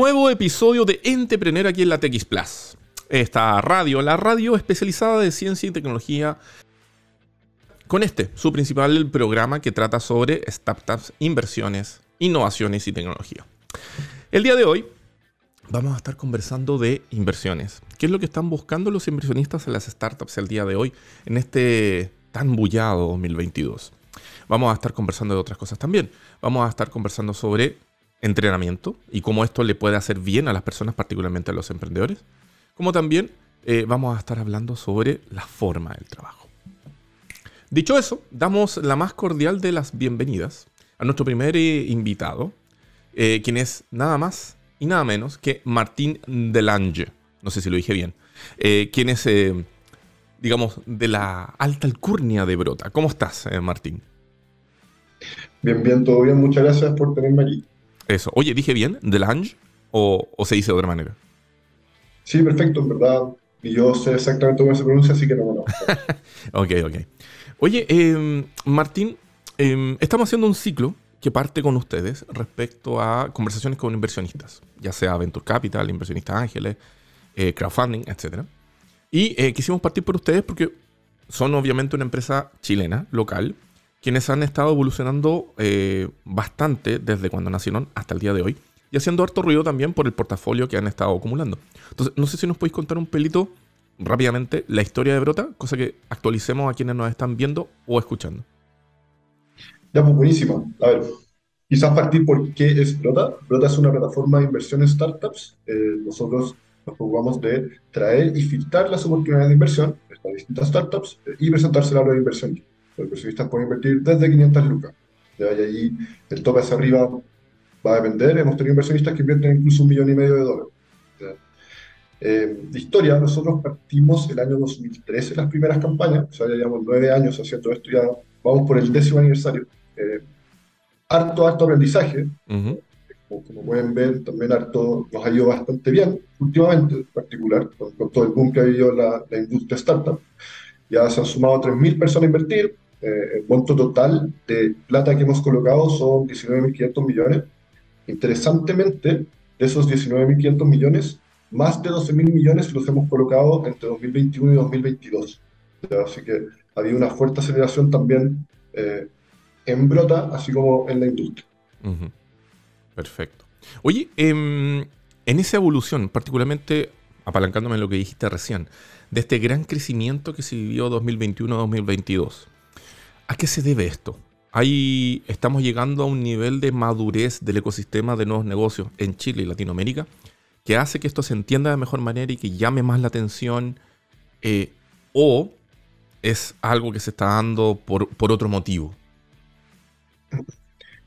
Nuevo episodio de Entrepreneur aquí en la TX Plus. Esta radio, la radio especializada de ciencia y tecnología. Con este, su principal programa que trata sobre startups, inversiones, innovaciones y tecnología. El día de hoy vamos a estar conversando de inversiones. ¿Qué es lo que están buscando los inversionistas en las startups el día de hoy en este tan bullado 2022? Vamos a estar conversando de otras cosas también. Vamos a estar conversando sobre entrenamiento y cómo esto le puede hacer bien a las personas, particularmente a los emprendedores. Como también eh, vamos a estar hablando sobre la forma del trabajo. Dicho eso, damos la más cordial de las bienvenidas a nuestro primer eh, invitado, eh, quien es nada más y nada menos que Martín Delange. No sé si lo dije bien. quien es, digamos, de la alta alcurnia de Brota. ¿Cómo estás, Martín? Bien, bien, todo bien. Muchas gracias por tenerme aquí. Eso. Oye, ¿dije bien? ¿Delange? ¿O, o se dice de otra manera? Sí, perfecto, en verdad. Y yo sé exactamente cómo se pronuncia, así que no bueno. ok, ok. Oye, em, Martín, em, estamos haciendo un ciclo que parte con ustedes respecto a conversaciones con inversionistas, ya sea Venture Capital, inversionistas ángeles, eh, crowdfunding, etc. Y eh, quisimos partir por ustedes porque son obviamente una empresa chilena, local, quienes han estado evolucionando eh, bastante desde cuando nacieron hasta el día de hoy y haciendo harto ruido también por el portafolio que han estado acumulando. Entonces, no sé si nos podéis contar un pelito rápidamente la historia de Brota, cosa que actualicemos a quienes nos están viendo o escuchando. Ya, pues buenísimo. A ver, quizás partir por qué es Brota. Brota es una plataforma de inversión en startups. Eh, nosotros nos preocupamos de traer y filtrar las oportunidades de inversión estas distintas startups eh, y presentárselas a los inversionistas. Los inversionistas pueden invertir desde 500 lucas. Y ahí el tope hacia arriba va a depender. Hemos tenido inversionistas que invierten incluso un millón y medio de dólares. Eh, de historia, nosotros partimos el año 2013 las primeras campañas, o sea, ya llevamos nueve años haciendo esto, ya vamos por el décimo aniversario. Eh, harto, harto aprendizaje. como, pueden ver, también harto nos ha ido bastante bien, últimamente en particular, con, todo el boom que ha habido la, la industria startup. Ya se han sumado 3.000 personas a invertir. Eh, el monto total de plata que hemos colocado son 19.500 millones. Interesantemente, de esos 19.500 millones, más de 12.000 millones los hemos colocado entre 2021 y 2022. Así que ha habido una fuerte aceleración también eh, en Brota, así como en la industria. Perfecto. Oye, em, en esa evolución, particularmente apalancándome en lo que dijiste recién, de este gran crecimiento que se vivió 2021-2022, ¿a qué se debe esto? Ahí estamos llegando a un nivel de madurez del ecosistema de nuevos negocios en Chile y Latinoamérica que hace que esto se entienda de mejor manera y que llame más la atención eh, o es algo que se está dando por, por otro motivo?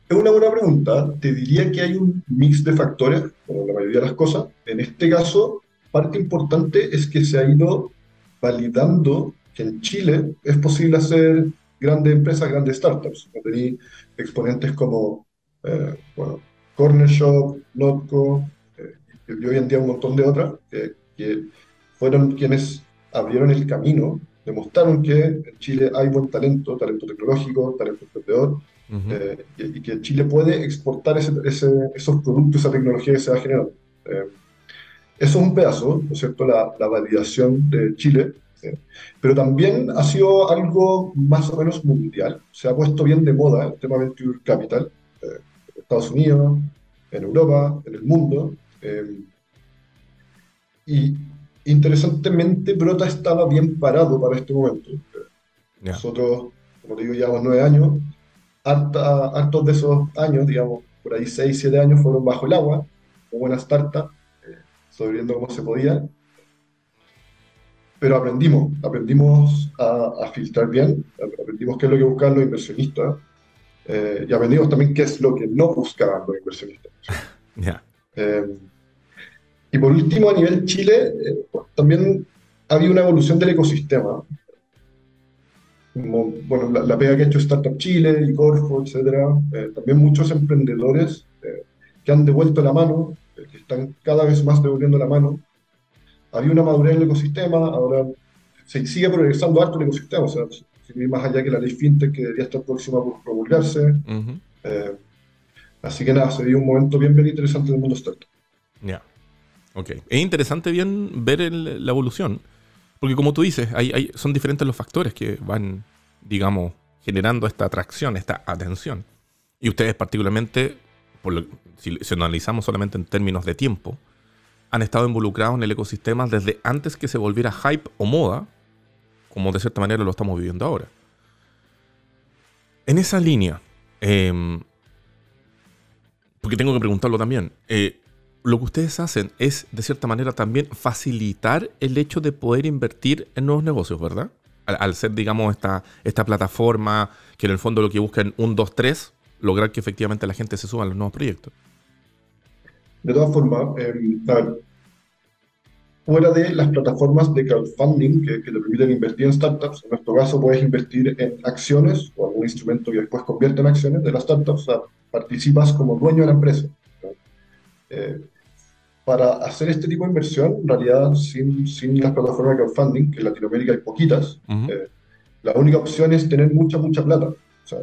Es una buena pregunta. Te diría que hay un mix de factores, como la mayoría de las cosas. En este caso, parte importante es que se ha ido validando que en Chile es posible hacer grandes empresas, grandes startups. Tenéis exponentes como, eh, bueno, Corner Shop, Notco, eh, y hoy en día un montón de otras, que fueron quienes abrieron el camino, demostraron que en Chile hay buen talento, talento tecnológico, talento emprendedor, eh, y, que Chile puede exportar ese, esos productos, esa tecnología que se va generando. eso es un pedazo, ¿no es cierto?, la, la validación de Chile pero también ha sido algo más o menos mundial. Se ha puesto bien de moda el tema Venture Capital eh, en Estados Unidos, en Europa, en el mundo. Eh, y interesantemente, Brota estaba bien parado para este momento. Nosotros, como te digo, llevamos nueve años. hartos de esos años, digamos, por ahí seis, siete años, fueron bajo el agua, como buena startup, eh, sobreviviendo como se podía pero aprendimos, aprendimos a, filtrar bien, aprendimos qué es lo que buscaban los inversionistas eh, y aprendimos también qué es lo que no buscaban los inversionistas. Eh, y por último, a nivel Chile, eh, también ha habido una evolución del ecosistema. bueno, la, pega que ha hecho Startup Chile y Corfo, etcétera, también muchos emprendedores que han devuelto la mano, que están cada vez más devolviendo la mano, había una madurez en el ecosistema, ahora se sigue progresando harto el ecosistema, o sea, más allá que la ley FinTech que debería estar próxima a promulgarse. Eh, así que nada, se dio un momento bien, bien interesante en el mundo startup. Ya. Ok. Es interesante bien ver la evolución. Porque como tú dices, hay, son diferentes los factores que van, digamos, generando esta atracción, esta atención. Y ustedes particularmente, por si, si analizamos solamente en términos de tiempo, han estado involucrados en el ecosistema desde antes que se volviera hype o moda, como de cierta manera lo estamos viviendo ahora. En esa línea, em, porque tengo que preguntarlo también, eh, lo que ustedes hacen es, de cierta manera, también facilitar el hecho de poder invertir en nuevos negocios, ¿verdad? Al, ser, digamos, esta, esta plataforma que en el fondo lo que busca en un 2, 3, lograr que efectivamente la gente se suba a los nuevos proyectos. De todas formas, eh, fuera de las plataformas de crowdfunding que, te permiten invertir en startups, en nuestro caso puedes invertir en acciones o algún instrumento que después convierte en acciones de las startups, o sea, participas como dueño de la empresa. Eh, para hacer este tipo de inversión, en realidad, sin, sin las plataformas de crowdfunding, que en Latinoamérica hay poquitas, eh, la única opción es tener mucha, mucha plata. O sea,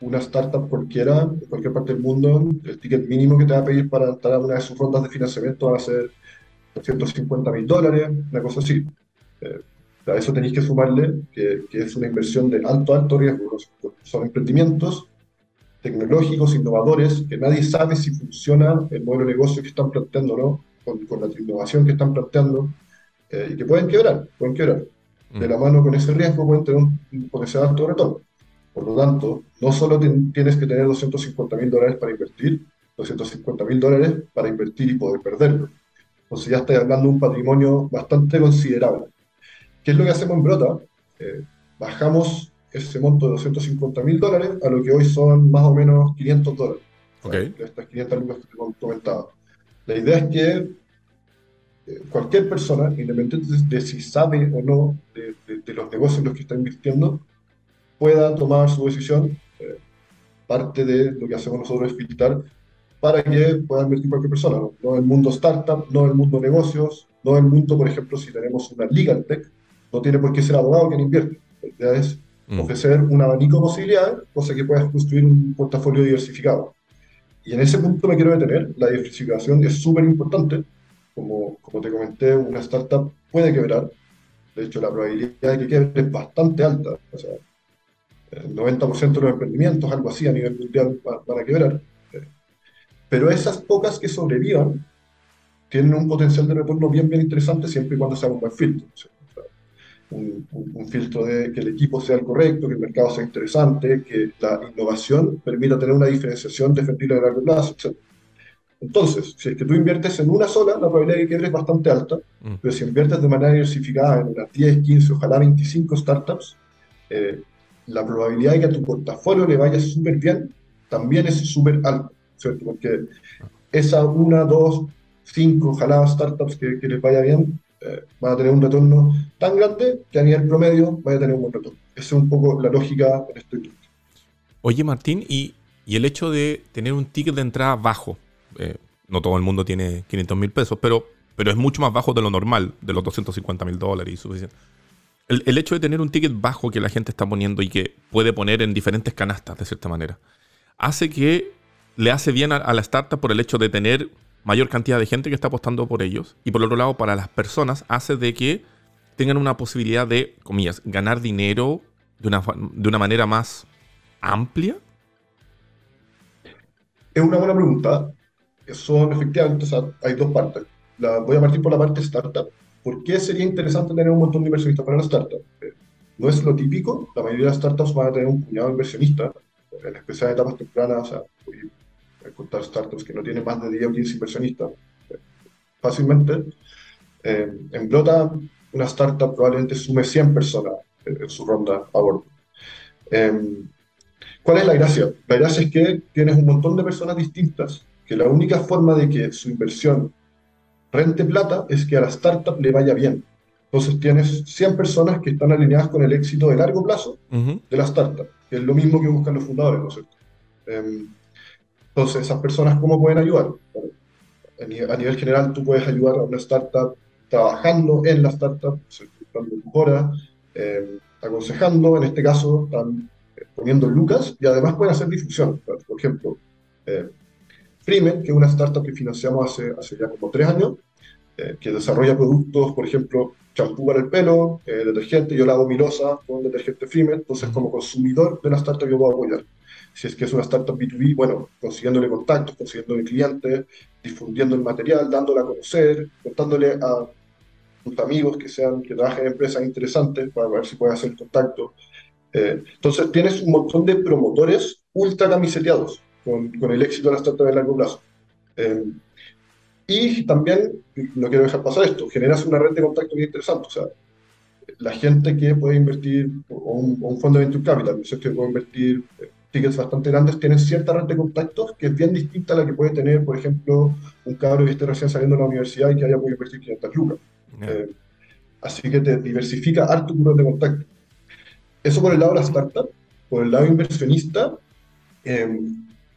una startup cualquiera, de cualquier parte del mundo, el ticket mínimo que te va a pedir para entrar a una de sus rondas de financiamiento va a ser 250 mil dólares, una cosa así. Eh, a eso tenéis que sumarle que, que, es una inversión de alto, alto riesgo. Son emprendimientos tecnológicos, innovadores, que nadie sabe si funciona el modelo de negocio que están planteando no, con, con la innovación que están planteando, eh, y que pueden quebrar, pueden quebrar. De la mano con ese riesgo pueden tener un, potencial alto retorno. Por lo tanto, no solo tienes que tener 250 mil dólares para invertir, 250 mil dólares para invertir y poder perderlo. Entonces ya estoy hablando de un patrimonio bastante considerable. ¿Qué es lo que hacemos en Brota? Eh, bajamos ese monto de 250 mil dólares a lo que hoy son más o menos 500 dólares. Okay. estas 500 lucas que te comentaba. La idea es que eh, cualquier persona, independientemente de, si sabe o no de, los negocios en los que está invirtiendo, pueda tomar su decisión. Eh, parte de lo que hacemos nosotros es filtrar para que pueda invertir cualquier persona, ¿no? en el mundo startup, no el mundo negocios, no el mundo, por ejemplo, si tenemos una legal tech, no tiene por qué ser abogado quien invierte. La idea es mm. ofrecer un abanico de posibilidades, cosa que puedas construir un portafolio diversificado. Y en ese punto me quiero detener, la diversificación es súper importante. Como, como te comenté, una startup puede quebrar. De hecho, la probabilidad de que quiebre es bastante alta. O sea, el 90% de los emprendimientos, algo así a nivel mundial, van a quebrar pero esas pocas que sobrevivan tienen un potencial de retorno bien, bien interesante siempre y cuando sea un buen filtro. un, filtro de que el equipo sea el correcto, que el mercado sea interesante, que la innovación permita tener una diferenciación defendible a largo plazo, etc. Entonces, si es que tú inviertes en una sola, la probabilidad de que quiebre es bastante alta, mm. pero si inviertes de manera diversificada en unas 10, 15, ojalá 25 startups, eh, la probabilidad de que a tu portafolio le vaya súper bien también es súper alta. ¿cierto? Porque esa una, dos, cinco, ojalá startups que, que les vaya bien, eh, van a tener un retorno tan grande que a nivel promedio vaya a tener un buen retorno. Esa es un poco la lógica en este Oye, Martín, y, y, el hecho de tener un ticket de entrada bajo, eh, no todo el mundo tiene 500 mil pesos, pero, pero es mucho más bajo de lo normal, de los 250 mil dólares y suficiente. El, hecho de tener un ticket bajo que la gente está poniendo y que puede poner en diferentes canastas, de cierta manera, hace que le hace bien a, la startup por el hecho de tener mayor cantidad de gente que está apostando por ellos. Y por otro lado, para las personas, hace de que tengan una posibilidad de, comillas, ganar dinero de una, de una manera más amplia. Es una buena pregunta. Son efectivamente, hay dos partes. La, voy a partir por la parte startup. ¿Por qué sería interesante tener un montón de inversionistas para la startup? Eh, no es lo típico. La mayoría de las startups van a tener un puñado de inversionistas, en especial en etapas tempranas. O sea, contar startups que no tienen más de 10 o 15 inversionistas fácilmente. Eh, en Blota, una startup probablemente sume 100 personas en, su ronda a bordo. Eh, ¿Cuál es la gracia? La gracia es que tienes un montón de personas distintas, que la única forma de que su inversión rente plata es que a la startup le vaya bien. Entonces tienes 100 personas que están alineadas con el éxito de largo plazo de la startup, que es lo mismo que buscan los fundadores, ¿no es cierto? Eh, entonces, esas personas, ¿cómo pueden ayudar? a nivel general, tú puedes ayudar a una startup trabajando en la startup, dando horas, eh, aconsejando, en este caso, están eh, poniendo lucas y además pueden hacer difusión. Por ejemplo, eh, Primen, que es una startup que financiamos hace, hace ya como tres años, eh, que desarrolla productos, por ejemplo, champú para el pelo, eh, detergente, yo lavo mi losa con detergente Freeman, entonces como consumidor de la startup yo puedo apoyar. Si es que es una startup B2B, bueno, consiguiéndole contactos, consiguiéndole clientes, difundiendo el material, dándole a conocer, contándole a tus amigos que sean que trabajen en empresas interesantes para ver si puedes hacer contacto. Eh, entonces tienes un montón de promotores ultra camiseteados con, con el éxito de la startup a largo plazo. Eh, y también, no quiero dejar pasar esto, generas una red de contactos muy interesante. O sea, la gente que puede invertir, o un, fondo de venture capital, que puede invertir eh, tickets bastante grandes, tienen cierta red de contactos que es bien distinta a la que puede tener, por ejemplo, un cabro que esté recién saliendo de la universidad y que haya podido invertir 500 lucas. Eh, así que te diversifica harto tu red de contactos. Eso por el lado de la startup. Por el lado inversionista, eh,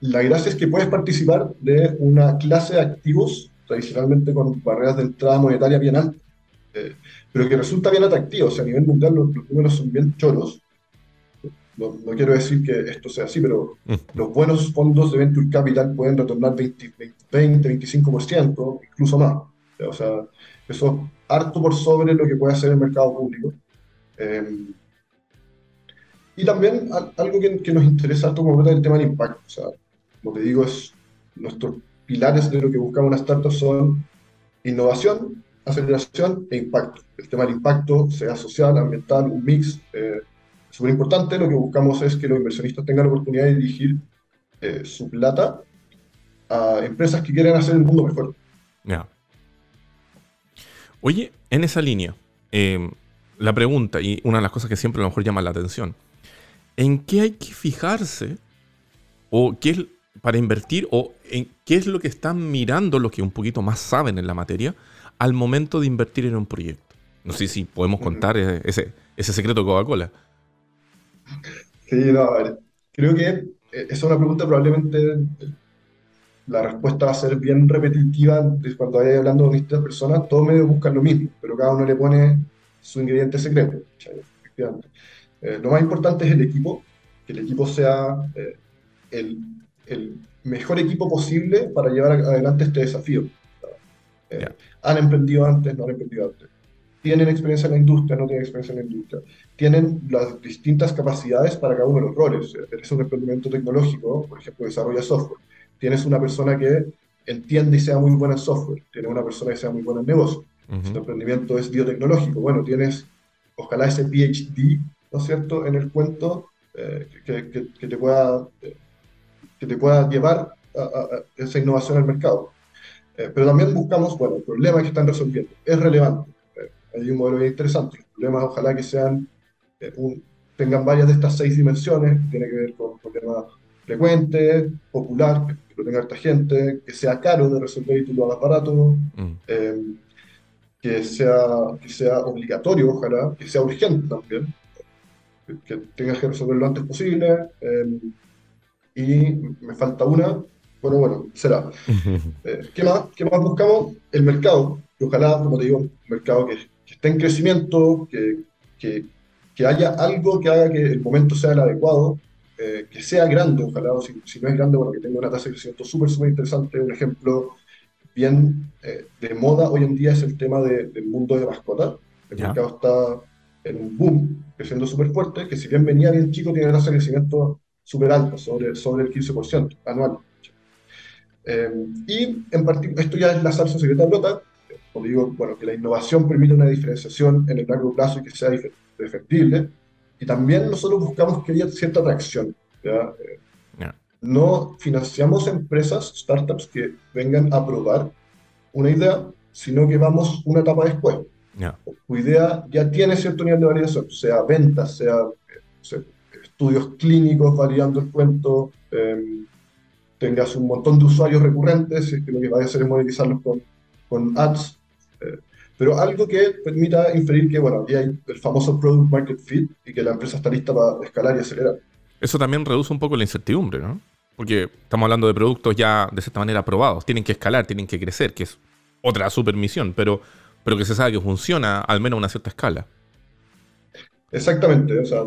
la gracia es que puedes participar de una clase de activos tradicionalmente con barreras de entrada monetaria bien altas, eh, pero que resulta bien atractivo. O sea, a nivel mundial los, números son bien choros. No, no, quiero decir que esto sea así, pero mm. los buenos fondos de Venture Capital pueden retornar 20, 20 25%, incluso más. O sea, eso es harto por sobre lo que puede hacer el mercado público. Eh, y también algo que, que, nos interesa harto como el tema del impacto. O sea, como te digo, es nuestro pilares de lo que buscamos una startup son innovación, aceleración e impacto. El tema del impacto, sea social, ambiental, un mix, eh, es súper importante. Lo que buscamos es que los inversionistas tengan la oportunidad de dirigir eh, su plata a empresas que quieren hacer el mundo mejor. Oye, en esa línea, em, la pregunta, y una de las cosas que siempre a lo mejor llama la atención, ¿en qué hay que fijarse o qué es para invertir o en qué es lo que están mirando los que un poquito más saben en la materia al momento de invertir en un proyecto. No sé si podemos contar ese, ese secreto Coca-Cola. Sí, no, a ver, creo que eh, esa es una pregunta probablemente la respuesta va a ser bien repetitiva cuando vaya hablando con distintas personas, todos medio buscan lo mismo, pero cada uno le pone su ingrediente secreto. Eh, lo más importante es el equipo, que el equipo sea eh, el el mejor equipo posible para llevar adelante este desafío. Eh, han emprendido antes, no han emprendido antes. Tienen experiencia en la industria, no tienen experiencia en la industria. Tienen las distintas capacidades para cada uno de los roles. Eres un emprendimiento tecnológico, por ejemplo, desarrolla software. Tienes una persona que entiende y sea muy buena en software. Tienes una persona que sea muy buena en negocio. Si tu emprendimiento es biotecnológico, bueno, tienes ojalá ese PhD, ¿no es cierto?, en el cuento eh, que, que, te pueda eh, que te pueda llevar a, esa innovación al mercado. Eh, pero también buscamos, bueno, problemas que están resolviendo. Es relevante. Eh, hay un modelo bien interesante. Los problemas ojalá que sean, eh, tengan varias de estas seis dimensiones, que tiene que ver con problemas frecuentes, popular, que lo tenga harta gente, que sea caro de resolver y tú lo hagas barato, mm. que, sea, que sea obligatorio, ojalá, que sea urgente también, que, que tengas que resolverlo lo antes posible y me falta una, bueno, bueno, será. Eh, ¿qué, más, ¿Qué más buscamos? El mercado, que ojalá, como te digo, un mercado que, esté en crecimiento, que, que, que, haya algo que haga que el momento sea el adecuado, eh, que sea grande, ojalá, o si, si, no es grande, bueno, que tenga una tasa de crecimiento súper, súper interesante. Un ejemplo bien eh, de moda hoy en día es el tema del mundo de mascotas. El mercado está en un boom, creciendo súper fuerte, que si bien venía bien chico, tiene tasa de crecimiento súper alto, sobre, sobre el 15% anual. Eh, y en particular, esto ya es la salsa secreta brota, como digo, bueno, que la innovación permite una diferenciación en el largo plazo y que sea defendible. Y también nosotros buscamos que haya cierta atracción. ¿ya? Eh, no financiamos empresas, startups que vengan a probar una idea, sino que vamos una etapa después. Tu idea ya tiene cierto nivel de validación, sea ventas, sea, sea estudios clínicos validando el cuento, em, tengas un montón de usuarios recurrentes, es que lo que vaya a hacer es monetizarlos con, con ads, eh, pero algo que permita inferir que, bueno, aquí hay el famoso product market fit y que la empresa está lista para escalar y acelerar. Eso también reduce un poco la incertidumbre, ¿no? Porque estamos hablando de productos ya de cierta manera aprobados, tienen que escalar, tienen que crecer, que es otra supermisión, pero, pero que se sabe que funciona al menos a una cierta escala. Exactamente, o sea,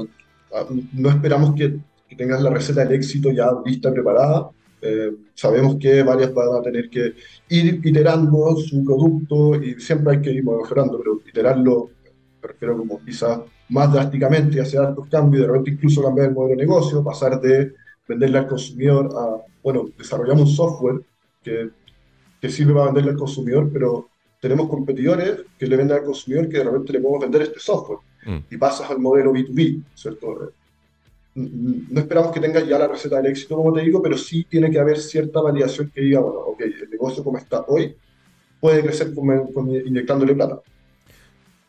no esperamos que, tengas la receta del éxito ya lista, preparada. Eh, sabemos que varias van a tener que ir iterando su producto y siempre hay que ir mejorando, pero iterarlo, me refiero como quizás más drásticamente, hacer altos cambios, de repente incluso cambiar el modelo de negocio, pasar de venderle al consumidor a, bueno, desarrollamos un software que, que sirve para venderle al consumidor, pero tenemos competidores que le venden al consumidor que de repente le podemos vender este software. Mm. Y pasas al modelo B2B, ¿cierto? no esperamos que tenga ya la receta del éxito, como te digo, pero sí tiene que haber cierta validación que diga, bueno, ok, el negocio como está hoy puede crecer inyectándole plata.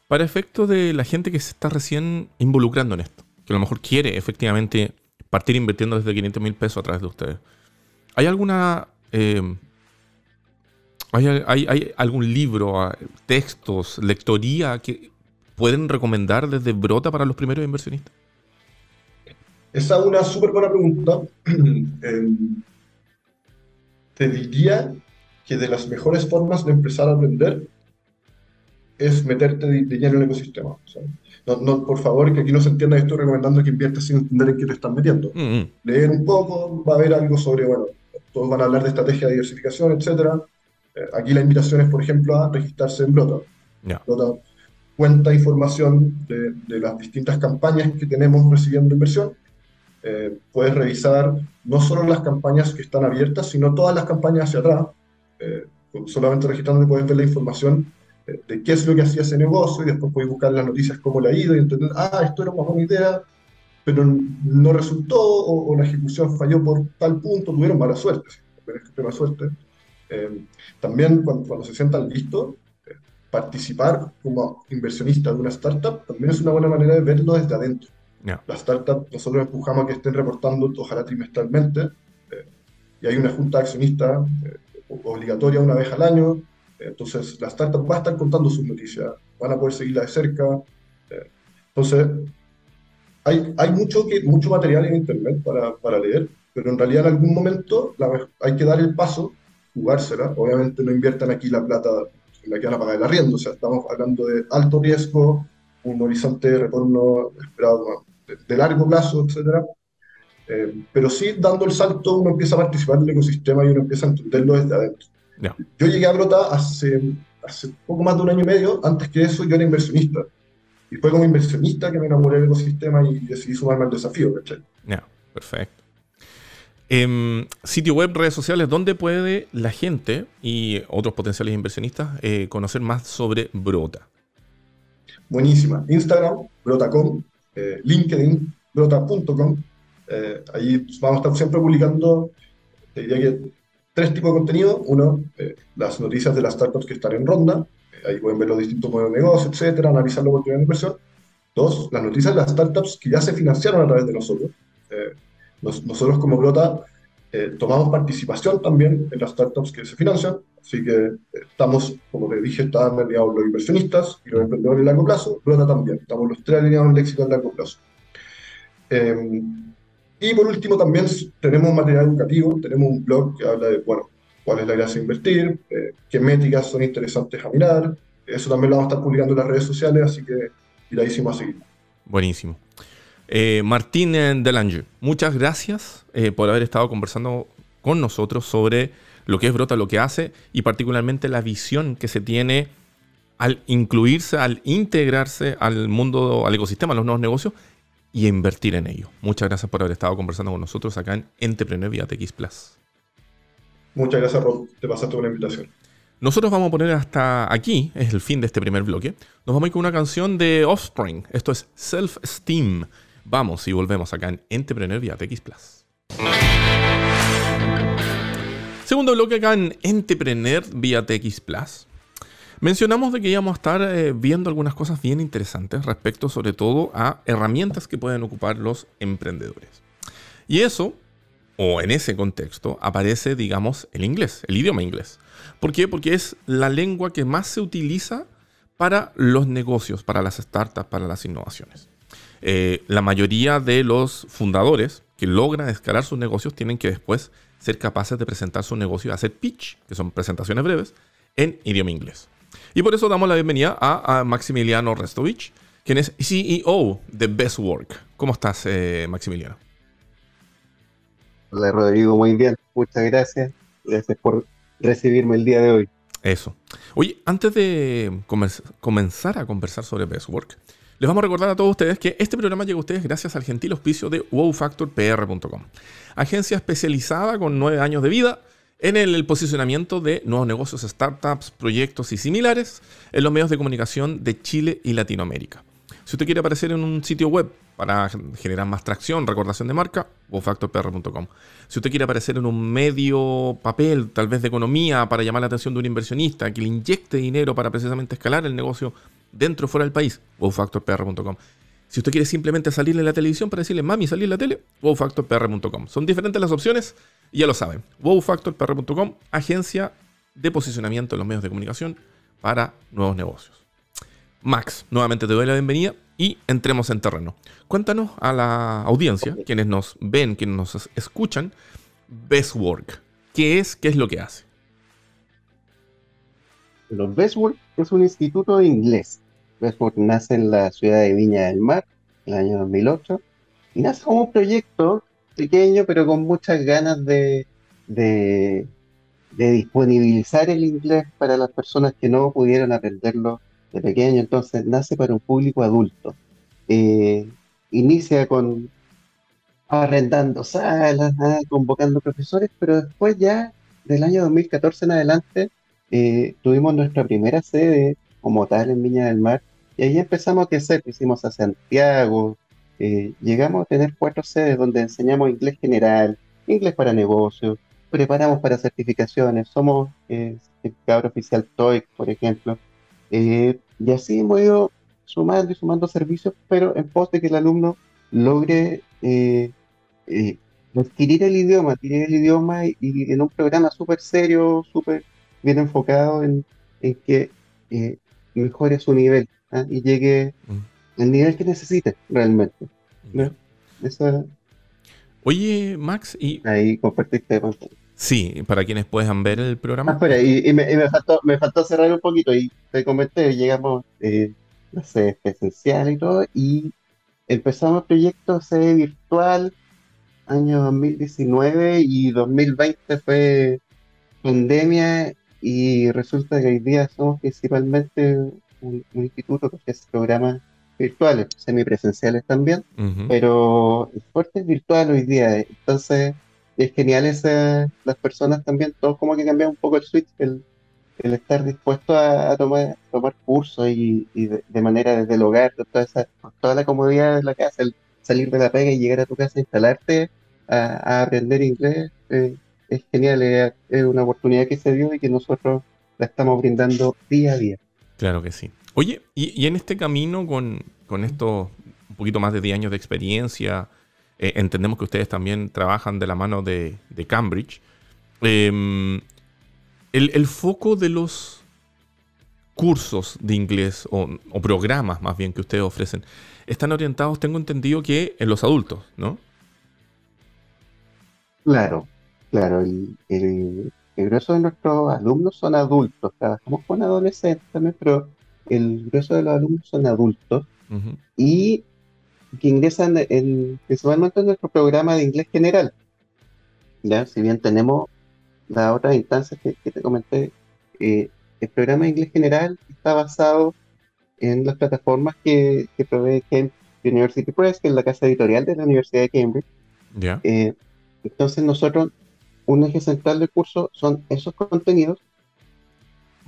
Para efecto de la gente que se está recién involucrando en esto, que a lo mejor quiere efectivamente partir invirtiendo desde 500 mil pesos a través de ustedes, ¿hay alguna... Eh, ¿hay, hay, algún libro, textos, lectoría que pueden recomendar desde Brota para los primeros inversionistas? Esa es una súper buena pregunta. Em, te diría que de las mejores formas de empezar a aprender es meterte de, lleno en el ecosistema. no, por favor, que aquí no se entienda esto recomendando que inviertas sin entender en qué te están metiendo. Leer un poco, va a haber algo sobre, bueno, todos van a hablar de estrategia de diversificación, etc. Eh, aquí la invitación es, por ejemplo, a registrarse en Brota. Brota cuenta información de, de, las distintas campañas que tenemos recibiendo inversión eh, puedes revisar no solo las campañas que están abiertas, sino todas las campañas hacia atrás. Eh, solamente registrando puedes ver la información eh, de qué es lo que hacía ese negocio y después puedes buscar las noticias cómo le ha ido y entender, ah, esto era una buena idea, pero no resultó o, la ejecución falló por tal punto, tuvieron mala suerte. Mala suerte. también cuando, cuando, se sientan listos, participar como inversionista de una startup también es una buena manera de verlo desde adentro. Las startups nosotros empujamos a que estén reportando, ojalá trimestralmente, eh, y hay una junta accionista eh, obligatoria una vez al año, entonces la startup va a estar contando sus noticias, van a poder seguirla de cerca. Eh, entonces, hay, hay mucho, que, mucho material en Internet para, para leer, pero en realidad en algún momento la, hay que dar el paso, jugársela. Obviamente no inviertan aquí la plata la que van a pagar el arriendo, o sea, estamos hablando de alto riesgo, un horizonte de retorno esperado de, largo plazo, etcétera. Eh, pero sí, dando el salto, uno empieza a participar del ecosistema y uno empieza a entenderlo desde adentro. Yo llegué a Brota hace, hace poco más de un año y medio, antes que eso yo era inversionista. Y fue como inversionista que me enamoré del ecosistema y decidí sumarme al desafío, ¿cachai? Ya, perfecto. Em, sitio web, redes sociales, ¿dónde puede la gente y otros potenciales inversionistas eh, conocer más sobre Brota? Buenísima. Instagram, brota.com, eh, LinkedIn, brota.com. Eh, ahí vamos a estar siempre publicando, te diría que tres tipos de contenido. Uno, eh, las noticias de las startups que están en ronda. ahí pueden ver los distintos modelos de negocio, etcétera, analizar la oportunidad de inversión. Dos, las noticias de las startups que ya se financiaron a través de nosotros. Nosotros como Brota tomamos participación también en las startups que se financian, así que estamos, como te dije, están alineados los inversionistas y los emprendedores a largo plazo, Brota también, estamos los tres alineados en el éxito a largo plazo. Em, y por último también tenemos material educativo, tenemos un blog que habla de, bueno, cuál es la gracia de invertir, eh, qué métricas son interesantes a mirar, eso también lo vamos a estar publicando en las redes sociales, así que irádísimo a seguir. Buenísimo. Eh, Martín Delanger, muchas gracias eh, por haber estado conversando con nosotros sobre lo que es Brota, lo que hace y particularmente la visión que se tiene al incluirse, al integrarse al mundo, al ecosistema, a los nuevos negocios y invertir en ello. Muchas gracias por haber estado conversando con nosotros acá en Entrepreneur vía TX Plus. Muchas gracias, Rob. Te pasaste una invitación. Nosotros vamos a poner hasta aquí, es el fin de este primer bloque. Nos vamos a ir con una canción de Offspring. Esto es Self Esteem. Vamos y volvemos acá en Entrepreneur vía TX Plus. Segundo bloque acá en Entrepreneur vía TX Plus. Mencionamos de que íbamos a estar eh, viendo algunas cosas bien interesantes respecto sobre todo a herramientas que pueden ocupar los emprendedores. Y eso, o en ese contexto, aparece, digamos, el inglés, el idioma inglés. ¿Por qué? Porque es la lengua que más se utiliza para los negocios, para las startups, para las innovaciones. Eh, la mayoría de los fundadores que logran escalar sus negocios tienen que después ser capaces de presentar su negocio hacer pitch, que son presentaciones breves, en idioma inglés. Y por eso damos la bienvenida a, Maximiliano Restovich, quien es CEO de Best Work. ¿Cómo estás, eh, Maximiliano? Hola, Rodrigo, muy bien. muchas gracias. Gracias por recibirme el día de hoy. Eso. Oye, antes de comenzar a conversar sobre Best Work, les vamos a recordar a todos ustedes que este programa llega a ustedes gracias al gentil auspicio de wowfactorpr.com, agencia especializada con nueve años de vida en el posicionamiento de nuevos negocios, startups, proyectos y similares en los medios de comunicación de Chile y Latinoamérica. Si usted quiere aparecer en un sitio web para generar más tracción, recordación de marca, wowfactorpr.com. Si usted quiere aparecer en un medio papel, tal vez de economía, para llamar la atención de un inversionista que le inyecte dinero para precisamente escalar el negocio dentro o fuera del país, wowfactorpr.com. Si usted quiere simplemente salir en la televisión para decirle, mami, salí en la tele, wowfactorpr.com. Son diferentes las opciones y ya lo saben. wowfactorpr.com, agencia de posicionamiento en los medios de comunicación para nuevos negocios. Max, nuevamente te doy la bienvenida y entremos en terreno. Cuéntanos a la audiencia, quienes nos ven, quienes nos escuchan, Best Work. ¿Qué es? ¿Qué es lo que hace? Los Best Work es un instituto de inglés. Nace en la ciudad de Viña del Mar, en el año 2008, y nace como un proyecto pequeño, pero con muchas ganas de, de, disponibilizar el inglés para las personas que no pudieran aprenderlo de pequeño. Entonces, nace para un público adulto. Eh, inicia con arrendando salas, ah, convocando profesores, pero después ya del año 2014 en adelante eh, tuvimos nuestra primera sede como tal en Viña del Mar y ahí empezamos a crecer, hicimos a Santiago, eh, llegamos a tener cuatro sedes donde enseñamos inglés general, inglés para negocios, preparamos para certificaciones, somos eh, certificador oficial TOEIC, por ejemplo, eh, y así hemos ido sumando y sumando servicios, pero en pos de que el alumno logre adquirir el idioma, adquirir el idioma y, en un programa súper serio, súper bien enfocado en, que mejore su nivel ¿ah? y llegue mm. al nivel que necesite realmente. Oye, Max, y... Ahí compartiste Sí, para quienes puedan ver el programa. Ah, y, me, faltó, me faltó cerrar un poquito y te comenté, llegamos, eh, no sé, presencial y todo, y empezamos el proyecto sede virtual año 2019 y 2020 fue pandemia y resulta que hoy día somos principalmente un, instituto que ofrece programas virtuales, semipresenciales también, pero el fuerte es virtual hoy día. Entonces, es genial esa, las personas también, todos como que cambian un poco el switch, el, estar dispuesto a, tomar, tomar cursos y, de, manera desde el hogar, toda, esa, toda la comodidad de la casa, el salir de la pega y llegar a tu casa, instalarte a, aprender inglés. Eh, es genial, es, una oportunidad que se dio y que nosotros la estamos brindando día a día. Claro que sí. Oye, y, en este camino con, con, estos un poquito más de 10 años de experiencia, eh, entendemos que ustedes también trabajan de la mano de, Cambridge. Em, el, foco de los cursos de inglés o, programas más bien que ustedes ofrecen están orientados, tengo entendido que en los adultos, ¿no? Claro, Claro, el, el, grueso de nuestros alumnos son adultos, trabajamos con adolescentes también, pero el grueso de los alumnos son adultos y que ingresan en, principalmente en nuestro programa de inglés general. ¿ya? Si bien tenemos las otras instancias que, te comenté, eh, el programa de inglés general está basado en las plataformas que, que provee Cambridge University Press, que es la casa editorial de la Universidad de Cambridge. Eh, entonces nosotros un eje central del curso son esos contenidos,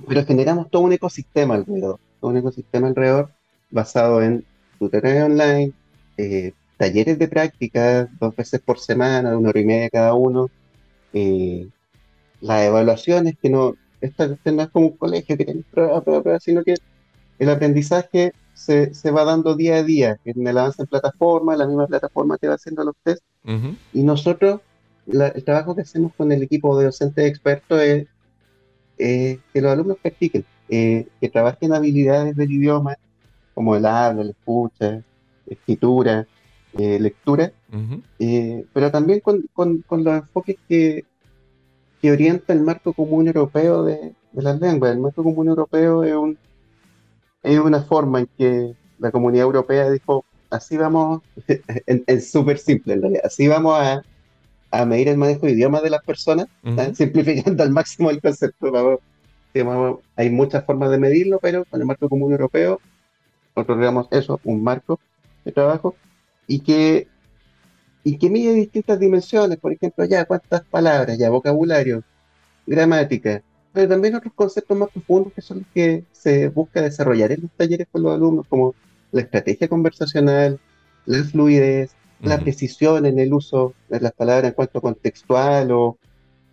pero generamos todo un ecosistema alrededor, todo un ecosistema alrededor basado en tutoriales online, eh, talleres de práctica dos veces por semana, una hora y media cada uno, eh, las evaluaciones, que no, esto, no es como un colegio que tiene pruebas, pruebas, pruebas, sino que el aprendizaje se, se, va dando día a día, en el avance en plataforma, la misma plataforma te va haciendo los test, y nosotros el trabajo que hacemos con el equipo de docentes expertos es que los alumnos practiquen, eh, que trabajen habilidades del idioma, como el habla, la escucha, escritura, eh, lectura, eh, pero también con, los enfoques que, que orienta el marco común europeo de, las lenguas. El marco común europeo es, un, es una forma en que la comunidad europea dijo, así vamos, es súper simple en realidad, así vamos a a medir el manejo de idiomas de las personas, ¿ah? simplificando al máximo el concepto. hay muchas formas de medirlo, pero con el marco común europeo, nosotros digamos eso, un marco de trabajo, y que, y que mide distintas dimensiones, por ejemplo, ya cuántas palabras, ya vocabulario, gramática, pero también otros conceptos más profundos que son los que se busca desarrollar en los talleres con los alumnos, como la estrategia conversacional, la fluidez, la precisión en el uso de las palabras en cuanto contextual o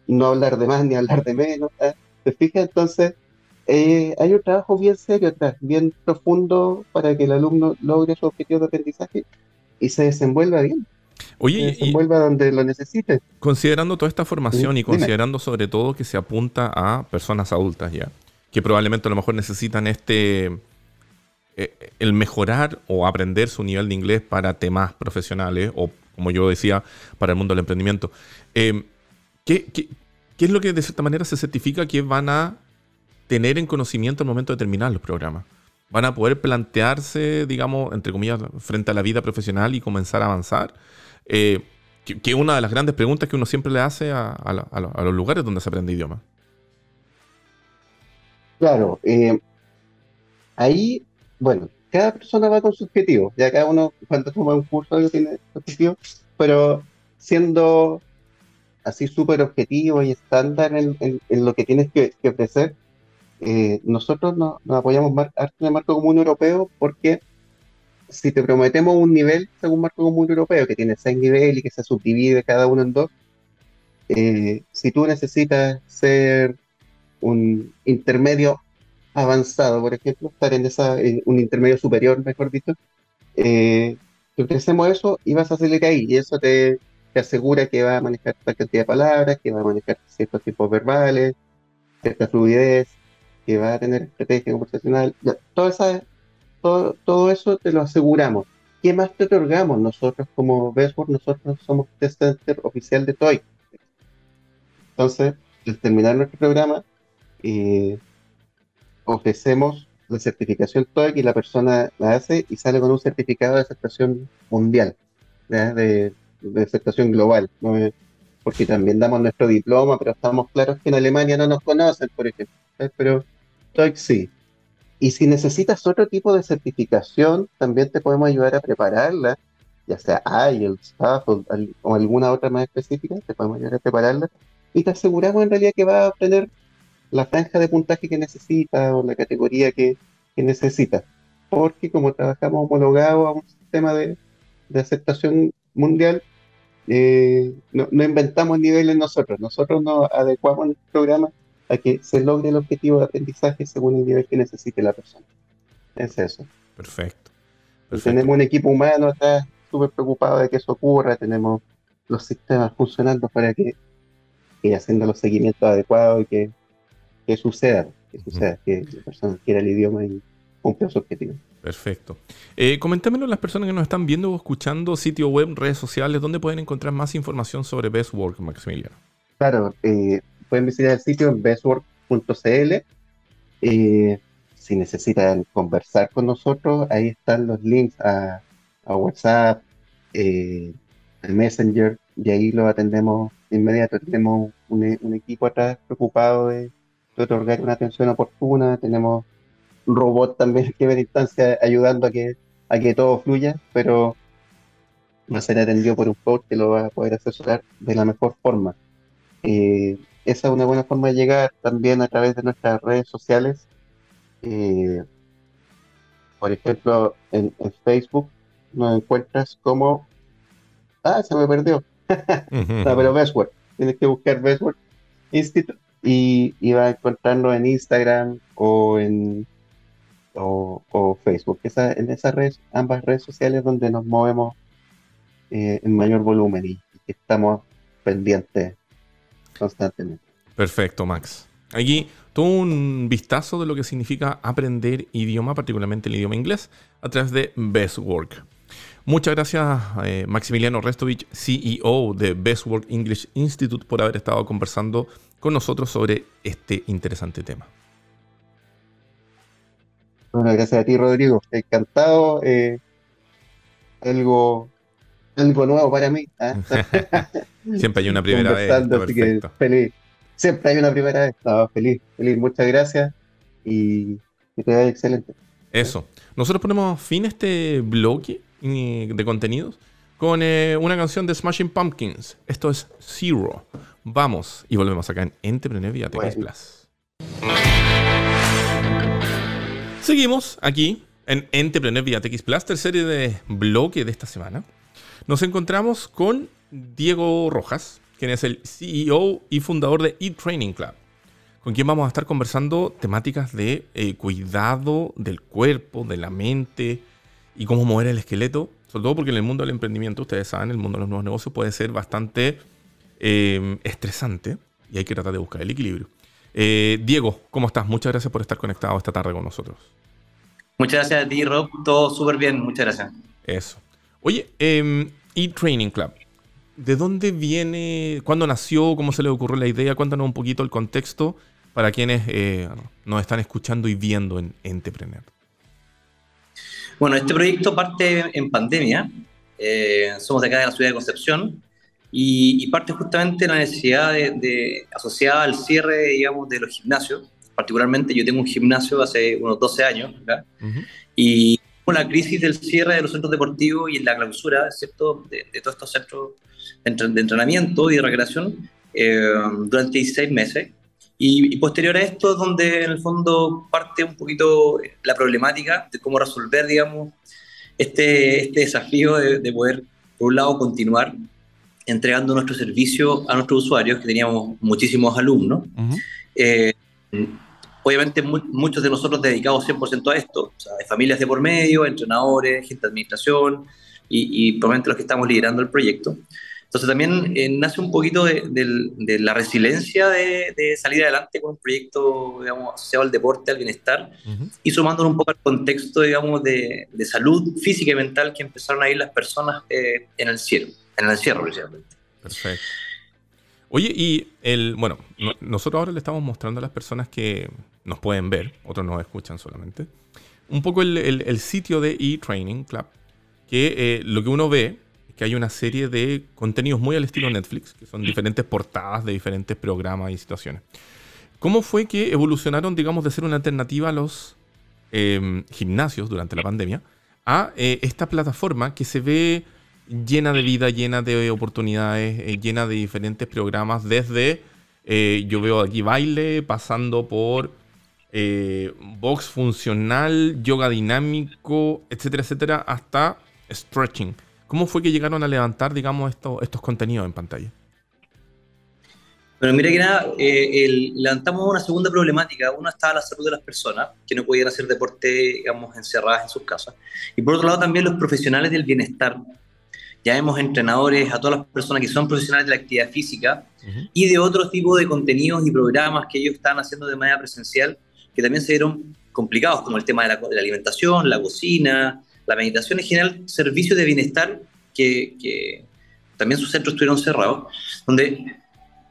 no hablar de más ni hablar de menos. ¿eh? ¿Te fijas? Entonces, eh, hay un trabajo bien serio atrás, bien profundo para que el alumno logre su objetivo de aprendizaje y se desenvuelva bien. Oye, se desenvuelva donde lo necesite. Considerando toda esta formación y considerando sobre todo que se apunta a personas adultas ya, que probablemente a lo mejor necesitan este eh, el mejorar o aprender su nivel de inglés para temas profesionales o, como yo decía, para el mundo del emprendimiento. Eh, ¿qué, es lo que de cierta manera se certifica que van a tener en conocimiento al momento de terminar los programas? ¿Van a poder plantearse, digamos, entre comillas, frente a la vida profesional y comenzar a avanzar? Eh, que, es una de las grandes preguntas que uno siempre le hace a, los lugares donde se aprende idioma. Claro, ahí bueno, cada persona va con su objetivo, ya cada uno cuando toma un curso tiene su objetivo, pero siendo así súper objetivo y estándar en, lo que tienes que, ofrecer, eh, nosotros nos, apoyamos más en el marco común europeo porque si te prometemos un nivel según marco común europeo que tiene seis niveles y que se subdivide cada uno en dos, eh, si tú necesitas ser un intermedio avanzado, por ejemplo, estar en esa, un intermedio superior, mejor dicho, eh, te ofrecemos eso y vas a salir ahí, y eso te, asegura que va a manejar tal cantidad de palabras, que va a manejar ciertos tipos verbales, cierta fluidez, que va a tener estrategia conversacional, todo, esa, todo, todo eso te lo aseguramos. ¿Qué más te otorgamos nosotros como Bestword? Nosotros somos test center oficial de TOY. Entonces, al terminar nuestro programa, eh, ofrecemos la certificación TOEIC y la persona la hace y sale con un certificado de aceptación mundial, de, aceptación global. Porque también damos nuestro diploma, pero estamos claros que en Alemania no nos conocen, por ejemplo. Pero TOEIC sí. Y si necesitas otro tipo de certificación, también te podemos ayudar a prepararla, ya sea IELTS, o alguna otra más específica, te podemos ayudar a prepararla y te aseguramos en realidad que va a obtener la franja de puntaje que necesita o la categoría que, necesita. Porque como trabajamos homologado a un sistema de, aceptación mundial, eh, no, inventamos niveles nosotros, nosotros nos adecuamos el programa a que se logre el objetivo de aprendizaje según el nivel que necesite la persona. Es eso. Perfecto. Tenemos un equipo humano acá súper preocupado de que eso ocurra, tenemos los sistemas funcionando para que, que haciendo los seguimientos adecuados y que que suceda, que suceda, que la persona quiera el idioma y cumpla su objetivo. Perfecto. Eh, comentámelo las personas que nos están viendo o escuchando, sitio web, redes sociales, ¿dónde pueden encontrar más información sobre Best Work, Maximiliano? Claro, eh, pueden visitar el sitio en bestwork.cl. Eh, si necesitan conversar con nosotros, ahí están los links a, WhatsApp, eh, al Messenger, y ahí lo atendemos inmediato. Tenemos un, un equipo atrás preocupado de, otorgar una atención oportuna, tenemos un robot también que ver instancia ayudando a que, a que todo fluya, pero va a ser atendido por un coach que lo va a poder asesorar de la mejor forma. Eh, esa es una buena forma de llegar también a través de nuestras redes sociales. Eh, por ejemplo, en, Facebook nos encuentras como... Ah, se me perdió. no, pero Bestword. Tienes que buscar Bestword Institute y, va a encontrarlo en Instagram o en o, Facebook. Esa, en esas redes, ambas redes sociales donde nos movemos eh, en mayor volumen y, estamos pendientes constantemente. Perfecto, Max. Aquí todo un vistazo de lo que significa aprender idioma, particularmente el idioma inglés, a través de Best Work. Muchas gracias, eh, Maximiliano Restovich, CEO de Best Work English Institute, por haber estado conversando con nosotros sobre este interesante tema. Bueno, gracias a ti, Rodrigo. Encantado. Eh, algo, algo nuevo para mí. ¿ah? Siempre hay una primera vez. Así que feliz. Siempre hay una primera vez. Estaba feliz, feliz. Muchas gracias y que te vaya excelente. Eso. Nosotros ponemos fin a este bloque de contenidos con eh, una canción de Smashing Pumpkins. Esto es Zero. Vamos y volvemos acá en Entrepreneur vía Plus. Seguimos aquí en Entrepreneur vía TX Plus, tercera de bloque de esta semana. Nos encontramos con Diego Rojas, quien es el CEO y fundador de eTraining Club, con quien vamos a estar conversando temáticas de eh, cuidado del cuerpo, de la mente y cómo mover el esqueleto, sobre todo porque en el mundo del emprendimiento, ustedes saben, el mundo de los nuevos negocios puede ser bastante eh, estresante y hay que tratar de buscar el equilibrio. Eh, Diego, ¿cómo estás? Muchas gracias por estar conectado esta tarde con nosotros. Muchas gracias a ti, Rob. Todo súper bien. Muchas gracias. Eso. Oye, eh, eTraining Club. ¿De dónde viene? ¿Cuándo nació? ¿Cómo se le ocurrió la idea? Cuéntanos un poquito el contexto para quienes eh, nos están escuchando y viendo en Entrepreneur. Bueno, este proyecto parte en pandemia. Eh, somos de acá de la ciudad de Concepción y, parte justamente de la necesidad de, asociada al cierre, digamos, de los gimnasios. Particularmente yo tengo un gimnasio hace unos 12 años y con la crisis del cierre de los centros deportivos y la clausura, ¿cierto?, de, de todos estos centros de entrenamiento y de recreación eh, durante 16 meses. Y, posterior a esto es donde en el fondo parte un poquito la problemática de cómo resolver, digamos, este, este desafío de, poder, por un lado, continuar entregando nuestro servicio a nuestros usuarios, que teníamos muchísimos alumnos. Eh, obviamente muchos de nosotros dedicados 100% a esto, o sea, de familias de por medio, entrenadores, gente de administración y, y probablemente los que estamos liderando el proyecto. Entonces también eh, nace un poquito de, la resiliencia de, salir adelante con un proyecto, digamos, asociado al deporte, al bienestar, y sumándolo un poco al contexto, digamos, de, salud física y mental que empezaron a ir las personas eh, en el cielo, en el encierro, precisamente. Perfecto. Oye, y el, bueno, nosotros ahora le estamos mostrando a las personas que nos pueden ver, otros nos escuchan solamente, un poco el, sitio de eTraining Club, que eh, lo que uno ve que hay una serie de contenidos muy al estilo Netflix, que son diferentes portadas de diferentes programas y situaciones. ¿Cómo fue que evolucionaron, digamos, de ser una alternativa a los em, gimnasios durante la pandemia a eh, esta plataforma que se ve llena de vida, llena de oportunidades, eh, llena de diferentes programas, desde, eh, yo veo aquí baile, pasando por box funcional, yoga dinámico, etcétera, etcétera, hasta stretching. ¿Cómo fue que llegaron a levantar, digamos, estos contenidos en pantalla? Bueno, mira que nada, eh, levantamos una segunda problemática. Una estaba la salud de las personas, que no podían hacer deporte, digamos, encerradas en sus casas. Y por otro lado también los profesionales del bienestar. Ya vemos entrenadores, a todas las personas que son profesionales de la actividad física y de otro tipo de contenidos y programas que ellos están haciendo de manera presencial, que también se dieron complicados, como el tema de la, de la alimentación, la cocina, la meditación en general servicios de bienestar que, también sus centros estuvieron cerrados, donde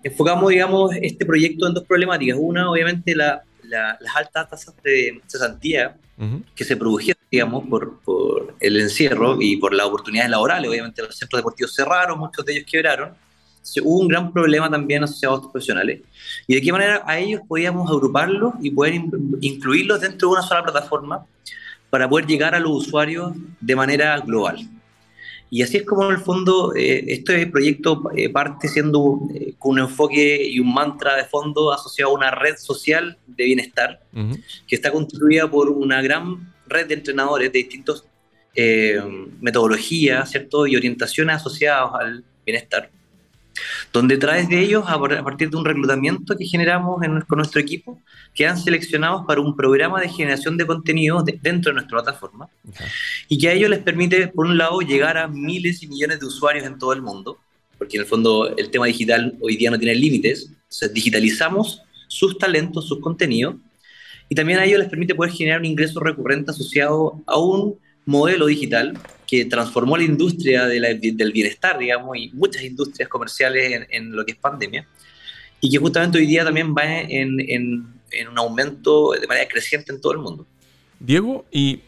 enfocamos, digamos, este proyecto en dos problemáticas. Una, obviamente, las altas tasas de cesantía que se produjeron, digamos, por, por, el encierro y por las oportunidades laborales. Obviamente, los centros deportivos cerraron, muchos de ellos quebraron. hubo un gran problema también asociado a estos profesionales. Y de qué manera a ellos podíamos agruparlos y poder incluirlos dentro de una sola plataforma para poder llegar a los usuarios de manera global. Y así es como en el fondo eh, este proyecto eh, parte siendo eh, con un enfoque y un mantra de fondo asociado a una red social de bienestar que está constituida por una gran red de entrenadores de distintas metodologías ¿cierto? y orientaciones asociadas al bienestar donde a través de ellos, a partir de un reclutamiento que generamos con nuestro equipo, quedan seleccionados para un programa de generación de contenido dentro de nuestra plataforma y que a ellos les permite, por un lado, llegar a miles y millones de usuarios en todo el mundo, porque en el fondo el tema digital hoy día no tiene límites, o digitalizamos sus talentos, sus contenidos, y también a ellos les permite poder generar un ingreso recurrente asociado a un modelo digital que transformó la industria del bienestar, digamos, y muchas industrias comerciales en, lo que es pandemia, y que justamente hoy día también va en, un aumento de manera creciente en todo el mundo. Diego, y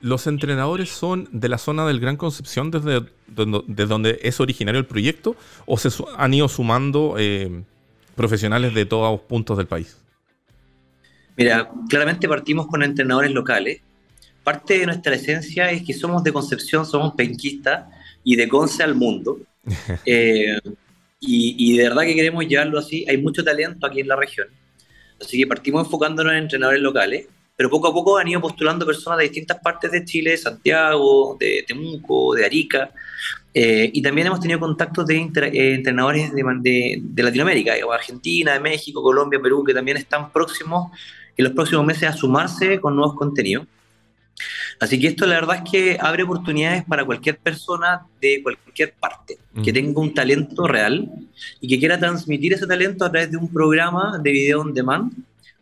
¿los entrenadores son de la zona del Gran Concepción desde, donde es originario el proyecto o se han ido sumando eh, profesionales de todos los puntos del país? Mira, claramente partimos con entrenadores locales. Parte de nuestra esencia es que somos de Concepción, somos penquistas y de Conce al mundo. Eh, y, y, de verdad que queremos llevarlo así. Hay mucho talento aquí en la región. Así que partimos enfocándonos en entrenadores locales pero poco a poco han ido postulando personas de distintas partes de Chile, de Santiago, de Temuco, de Arica, eh, y también hemos tenido contactos de eh, entrenadores de, de, Latinoamérica, Argentina, de México, Colombia, Perú, que también están próximos en los próximos meses a sumarse con nuevos contenidos. Así que esto la verdad es que abre oportunidades para cualquier persona de cualquier parte, que tenga un talento real y que quiera transmitir ese talento a través de un programa de video on demand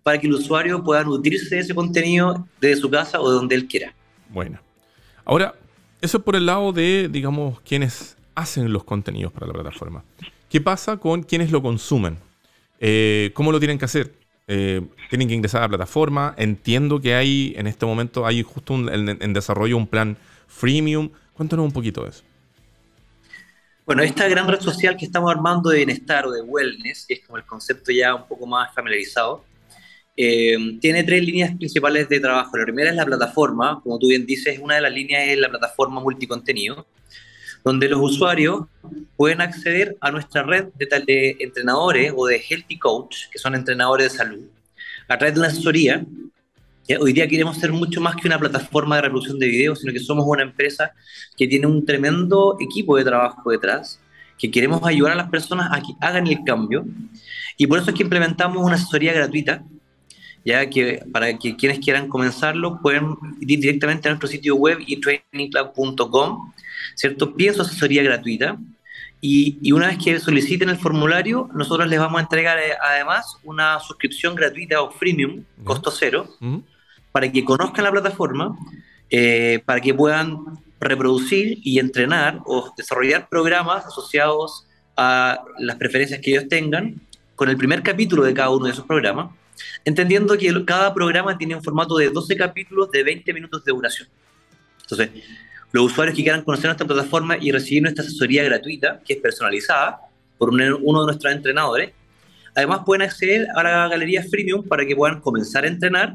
para que el usuario pueda nutrirse de ese contenido desde su casa o de donde él quiera. Bueno. Ahora, eso es por el lado de, digamos, quienes hacen los contenidos para la plataforma. ¿Qué pasa con quienes lo consumen? Eh, ¿Cómo lo tienen que hacer? Eh, tienen que ingresar a la plataforma. Entiendo que hay, en este momento, hay justo en, desarrollo un plan freemium. Cuéntanos un poquito de eso. Bueno, esta gran red social que estamos armando de bienestar o de wellness, que es como el concepto ya un poco más familiarizado, eh, tiene tres líneas principales de trabajo. La primera es la plataforma, como tú bien dices, una de las líneas es la plataforma multicontenido, donde los usuarios pueden acceder a nuestra red de, entrenadores o de healthy coach, que son entrenadores de salud, a través de una asesoría. Hoy día queremos ser mucho más que una plataforma de reproducción de videos, sino que somos una empresa que tiene un tremendo equipo de trabajo detrás, que queremos ayudar a las personas a que hagan el cambio. Y por eso es que implementamos una asesoría gratuita ya que para que quienes quieran comenzarlo pueden ir directamente a nuestro sitio web etrainingclub.com, ¿cierto? Piden su asesoría gratuita y, y, una vez que soliciten el formulario, nosotros les vamos a entregar eh, además una suscripción gratuita o freemium, costo cero, para que conozcan la plataforma, eh, para que puedan reproducir y entrenar o desarrollar programas asociados a las preferencias que ellos tengan con el primer capítulo de cada uno de esos programas entendiendo que cada programa tiene un formato de 12 capítulos de 20 minutos de duración. Entonces, los usuarios que quieran conocer nuestra plataforma y recibir nuestra asesoría gratuita, que es personalizada por uno de nuestros entrenadores, además pueden acceder a la galería freemium para que puedan comenzar a entrenar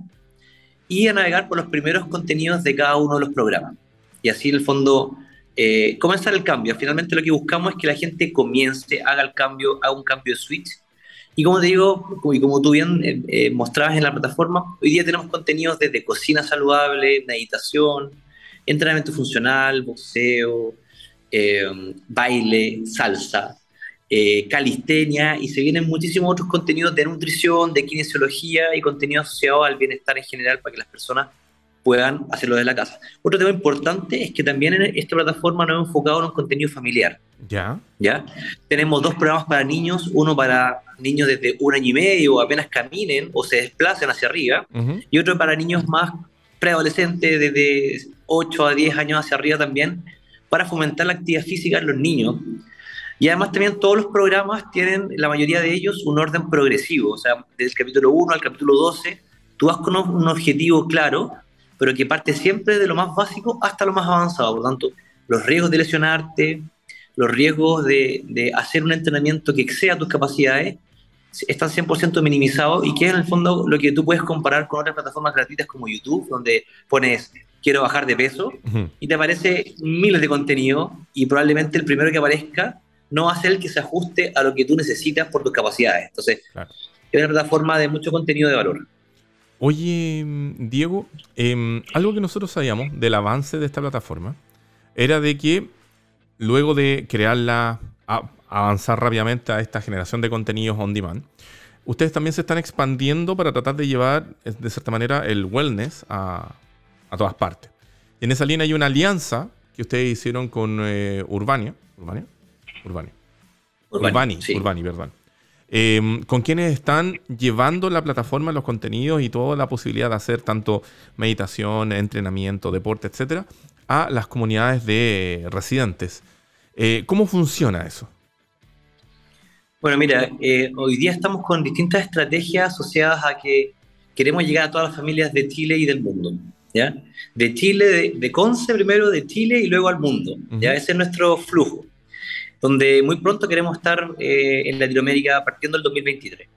y a navegar por los primeros contenidos de cada uno de los programas. Y así, en el fondo, eh, comenzar el cambio. Finalmente, lo que buscamos es que la gente comience, haga el cambio, haga un cambio de switch y como te digo, y como tú bien eh, eh, mostrabas en la plataforma, hoy día tenemos contenidos desde cocina saludable, meditación, entrenamiento funcional, boxeo, eh, baile, salsa, calistenia, y se vienen muchísimos otros contenidos de nutrición, de kinesiología y contenidos asociados al bienestar en general para que las personas puedan hacerlo desde la casa. Otro tema importante es que también en esta plataforma nos hemos enfocado en un contenido familiar. Ya. ¿Ya? Tenemos dos programas para niños, uno para niños desde un año y medio, apenas caminen o se desplacen hacia arriba, y otro para niños más preadolescentes, desde 8 a 10 años hacia arriba también, para fomentar la actividad física en los niños. Y además también todos los programas tienen, la mayoría de ellos, un orden progresivo, o sea, desde el capítulo 1 al capítulo 12, tú vas con un objetivo claro, pero que parte siempre de lo más básico hasta lo más avanzado. Por lo tanto, los riesgos de lesionarte, los riesgos de, de hacer un entrenamiento que exceda tus capacidades, están 100% minimizados y que es en el fondo lo que tú puedes comparar con otras plataformas gratuitas como YouTube, donde pones quiero bajar de peso y te aparece miles de contenido y probablemente el primero que aparezca no va a ser el que se ajuste a lo que tú necesitas por tus capacidades. Entonces, es una plataforma de mucho contenido de valor. Oye, Diego, em, algo que nosotros sabíamos del avance de esta plataforma era de que luego de crearla, avanzar rápidamente a esta generación de contenidos on demand, ustedes también se están expandiendo para tratar de llevar, de cierta manera, el wellness a, todas partes. Y en esa línea hay una alianza que ustedes hicieron con eh, Urbania. ¿Urbania? Urbania. Urbani, Urbani, perdón. Em, con quienes están llevando la plataforma, los contenidos y toda la posibilidad de hacer tanto meditación, entrenamiento, deporte, etcétera, a las comunidades de residentes. Eh, ¿Cómo funciona eso? Bueno, mira, eh, hoy día estamos con distintas estrategias asociadas a que queremos llegar a todas las familias de Chile y del mundo. ¿Ya? De Chile, de, Conce primero, de Chile y luego al mundo, ¿ya? Ese es nuestro flujo, donde muy pronto queremos estar eh, en Latinoamérica partiendo el 2023.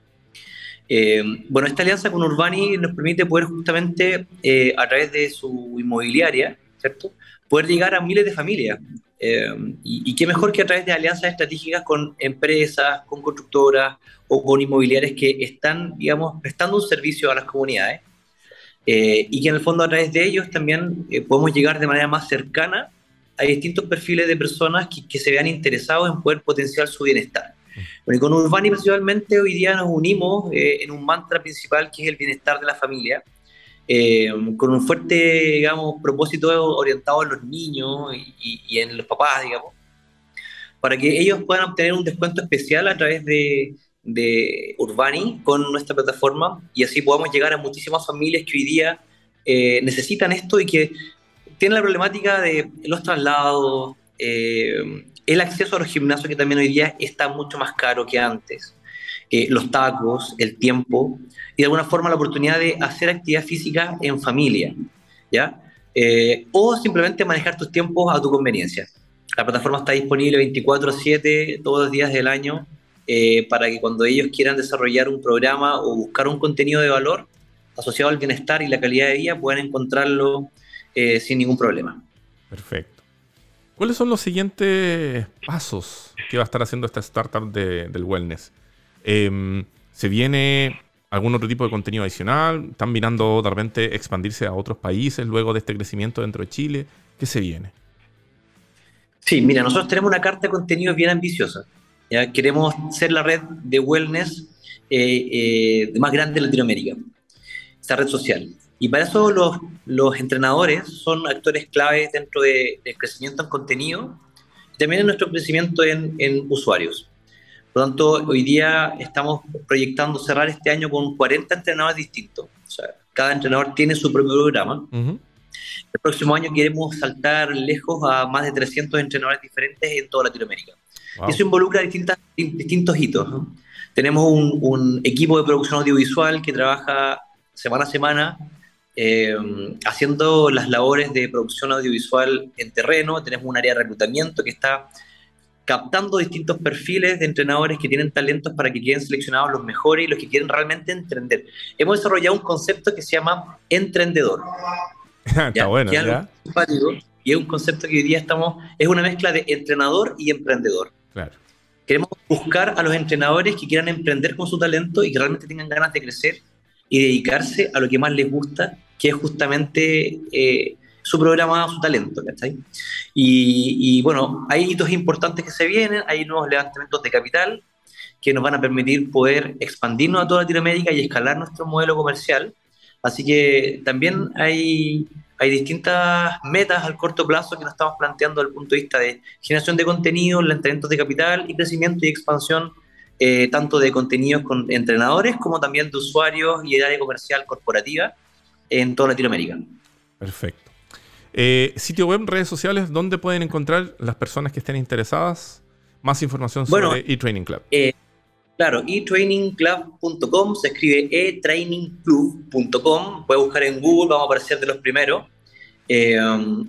Eh, bueno, esta alianza con Urbani nos permite poder justamente, eh, a través de su inmobiliaria, ¿cierto? Poder llegar a miles de familias. Eh, y, qué mejor que a través de alianzas estratégicas con empresas, con constructoras o con inmobiliarias que están, digamos, prestando un servicio a las comunidades. Y que en el fondo a través de ellos también podemos llegar de manera más cercana a distintos perfiles de personas que, que se vean interesados en poder potenciar su bienestar. Bueno, y con Urbani principalmente hoy día nos unimos eh, en un mantra principal que es el bienestar de la familia, eh, con un fuerte, digamos, propósito orientado en los niños y, en los papás, digamos, para que ellos puedan obtener un descuento especial a través de, de Urbani con nuestra plataforma y así podamos llegar a muchísimas familias que hoy día eh, necesitan esto y que tienen la problemática de los traslados, eh, el acceso a los gimnasios que también hoy día está mucho más caro que antes, eh, los tacos, el tiempo y de alguna forma la oportunidad de hacer actividad física en familia, ¿ya? Eh, o simplemente manejar tus tiempos a tu conveniencia. La plataforma está disponible 24/7 todos los días del año eh, para que cuando ellos quieran desarrollar un programa o buscar un contenido de valor asociado al bienestar y la calidad de vida puedan encontrarlo sin ningún problema. Perfecto. ¿Cuáles son los siguientes pasos que va a estar haciendo esta startup del wellness? Em, ¿Se viene algún otro tipo de contenido adicional? ¿Están mirando de repente expandirse a otros países luego de este crecimiento dentro de Chile? ¿Qué se viene? Sí, mira, nosotros tenemos una carta de contenido bien ambiciosa. ¿Ya? Queremos ser la red de wellness eh, eh, más grande de Latinoamérica, esta red social. Y para eso los, los entrenadores son actores claves dentro del crecimiento en contenido también en nuestro crecimiento en, en, usuarios. Por lo tanto, hoy día estamos proyectando cerrar este año con 40 entrenadores distintos. O sea, cada entrenador tiene su propio programa. El próximo año queremos saltar lejos a más de 300 entrenadores diferentes en toda Latinoamérica. Eso involucra distintas, distintos hitos. Tenemos un, un equipo de producción audiovisual que trabaja semana a semana eh, haciendo las labores de producción audiovisual en terreno. Tenemos un área de reclutamiento que está captando distintos perfiles de entrenadores que tienen talentos para que queden seleccionados los mejores y los que quieren realmente emprender. Hemos desarrollado un concepto que se llama emprendedor. Está bueno, ¿ya? y es un concepto que hoy día estamos, es una mezcla de entrenador y emprendedor. Claro. Queremos buscar a los entrenadores que quieran emprender con su talento y que realmente tengan ganas de crecer y dedicarse a lo que más les gusta que es justamente eh, su programa, su talento, ¿cachai? Y, y, bueno, hay hitos importantes que se vienen, hay nuevos levantamientos de capital que nos van a permitir poder expandirnos a toda Latinoamérica y escalar nuestro modelo comercial. Así que también hay, hay distintas metas al corto plazo que nos estamos planteando desde el punto de vista de generación de contenido, levantamientos de capital y crecimiento y expansión eh, tanto de contenidos con entrenadores como también de usuarios y de área comercial corporativa en toda Latinoamérica. Perfecto. Eh, sitio web, redes sociales, ¿dónde pueden encontrar las personas que estén interesadas más información sobre eTraining Club? Eh, claro, etrainingclub.com, se escribe etrainingclub.com, puede buscar en Google, vamos a aparecer de los primeros, eh,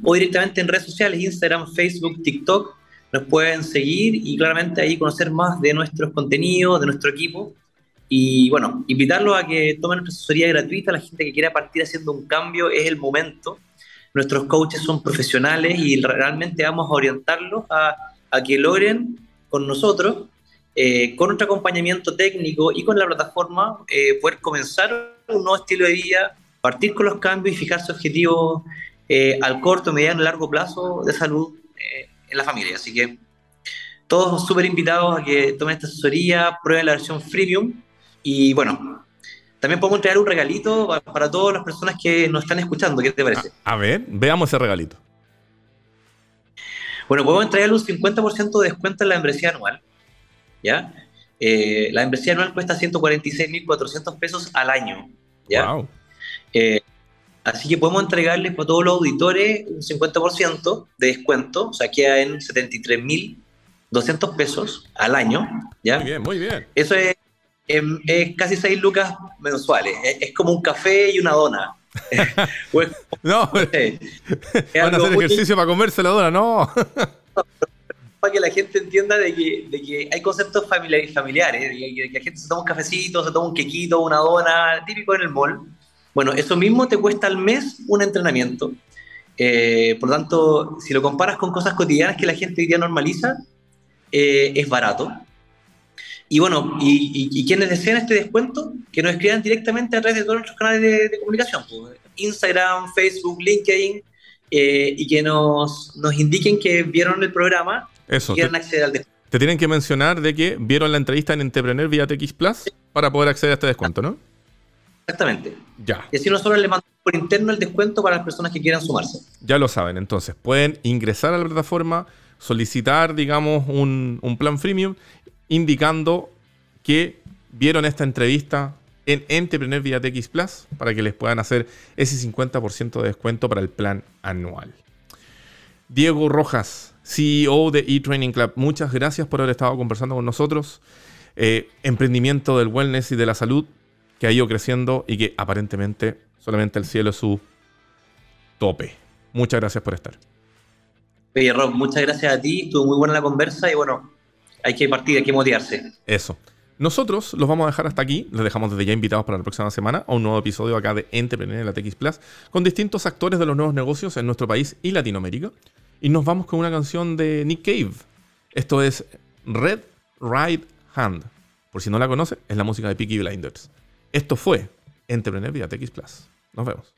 o directamente en redes sociales, Instagram, Facebook, TikTok, nos pueden seguir y claramente ahí conocer más de nuestros contenidos, de nuestro equipo y bueno, invitarlos a que tomen nuestra asesoría gratuita. La gente que quiera partir haciendo un cambio es el momento. Nuestros coaches son profesionales y realmente vamos a orientarlos a, a que logren con nosotros, eh, con nuestro acompañamiento técnico y con la plataforma, eh, poder comenzar un nuevo estilo de vida, partir con los cambios y fijarse objetivos eh, al corto, mediano y largo plazo de salud en la familia. Así que todos súper invitados a que tomen esta asesoría, prueben la versión freemium y bueno, también podemos entregar un regalito para todas las personas que nos están escuchando. ¿Qué te parece? A, ver, veamos ese regalito. Bueno, podemos entregarle un 50% de descuento en la membresía anual. ¿Ya? Eh, la membresía anual cuesta 146.400 pesos al año. ¿Ya? Wow. Eh, así que podemos entregarles para todos los auditores un 50% de descuento. O sea, queda en 73.200 pesos al año. ¿ya? Muy bien, muy bien. Eso es es casi 6 lucas mensuales. Es, como un café y una dona. pues, no, van a hacer ejercicio para comerse la dona, no. Para que la gente entienda de que, de que hay conceptos familiares, familiares de que, la gente se toma un cafecito, se toma un quequito, una dona, típico en el mall. Bueno, eso mismo te cuesta al mes un entrenamiento. Eh, por lo tanto, si lo comparas con cosas cotidianas que la gente hoy día normaliza, eh, es barato. Y bueno, y, quienes deseen este descuento, que nos escriban directamente a través de todos nuestros canales de, comunicación, pues, Instagram, Facebook, LinkedIn, eh, y que nos, nos indiquen que vieron el programa Eso, y acceder al descuento. Te tienen que mencionar de que vieron la entrevista en Entrepreneur vía TX Plus para poder acceder a este descuento, ¿no? Exactamente. Ya. Y así nosotros le mandamos por interno el descuento para las personas que quieran sumarse. Ya lo saben, entonces pueden ingresar a la plataforma, solicitar, digamos, un, un plan freemium indicando que vieron esta entrevista en Entrepreneur vía TX Plus para que les puedan hacer ese 50% de descuento para el plan anual. Diego Rojas, CEO de eTraining Club, muchas gracias por haber estado conversando con nosotros. Eh, emprendimiento del wellness y de la salud que ha ido creciendo y que aparentemente solamente el cielo es su tope. Muchas gracias por estar. Oye, Rob, muchas gracias a ti. Estuvo muy buena la conversa y bueno, hay que partir, hay que motivarse. Eso. Nosotros los vamos a dejar hasta aquí. Les dejamos desde ya invitados para la próxima semana a un nuevo episodio acá de Entrepreneur en la TX Plus con distintos actores de los nuevos negocios en nuestro país y Latinoamérica. Y nos vamos con una canción de Nick Cave. Esto es Red Right Hand. Por si no la conoce, es la música de Peaky Blinders. Esto fue Entrepreneur vía Plus. Nos vemos.